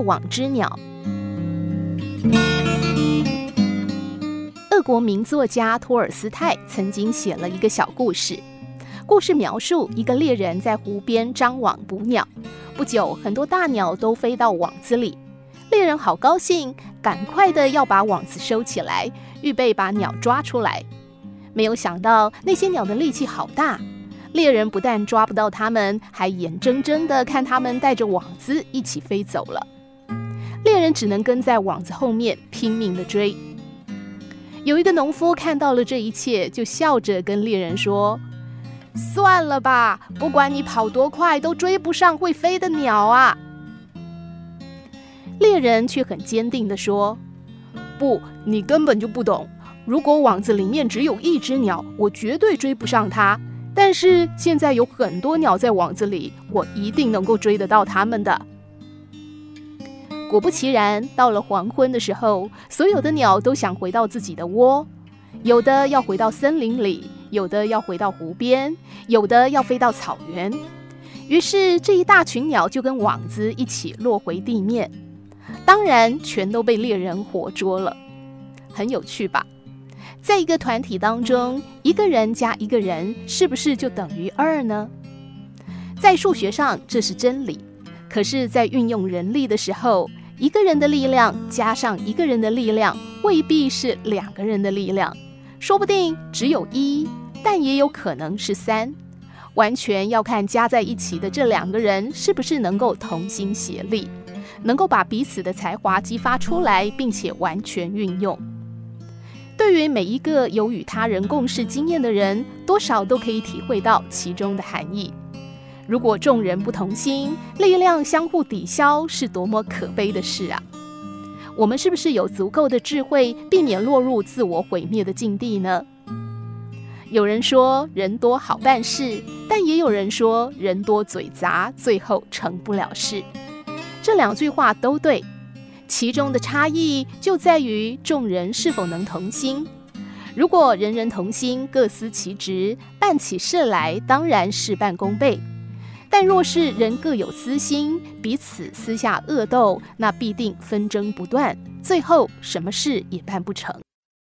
网之鸟。俄国名作家托尔斯泰曾经写了一个小故事，故事描述一个猎人在湖边张网捕鸟，不久很多大鸟都飞到网子里，猎人好高兴，赶快的要把网子收起来，预备把鸟抓出来。没有想到那些鸟的力气好大，猎人不但抓不到它们，还眼睁睁的看它们带着网子一起飞走了。人只能跟在网子后面拼命的追。有一个农夫看到了这一切，就笑着跟猎人说：“算了吧，不管你跑多快，都追不上会飞的鸟啊。”猎人却很坚定地说：“不，你根本就不懂。如果网子里面只有一只鸟，我绝对追不上它。但是现在有很多鸟在网子里，我一定能够追得到它们的。”果不其然，到了黄昏的时候，所有的鸟都想回到自己的窝，有的要回到森林里，有的要回到湖边，有的要飞到草原。于是这一大群鸟就跟网子一起落回地面，当然全都被猎人活捉了。很有趣吧？在一个团体当中，一个人加一个人，是不是就等于二呢？在数学上这是真理，可是，在运用人力的时候，一个人的力量加上一个人的力量，未必是两个人的力量，说不定只有一，但也有可能是三，完全要看加在一起的这两个人是不是能够同心协力，能够把彼此的才华激发出来，并且完全运用。对于每一个有与他人共事经验的人，多少都可以体会到其中的含义。如果众人不同心，力量相互抵消，是多么可悲的事啊！我们是不是有足够的智慧，避免落入自我毁灭的境地呢？有人说人多好办事，但也有人说人多嘴杂，最后成不了事。这两句话都对，其中的差异就在于众人是否能同心。如果人人同心，各司其职，办起事来当然事半功倍。但若是人各有私心，彼此私下恶斗，那必定纷争不断，最后什么事也办不成。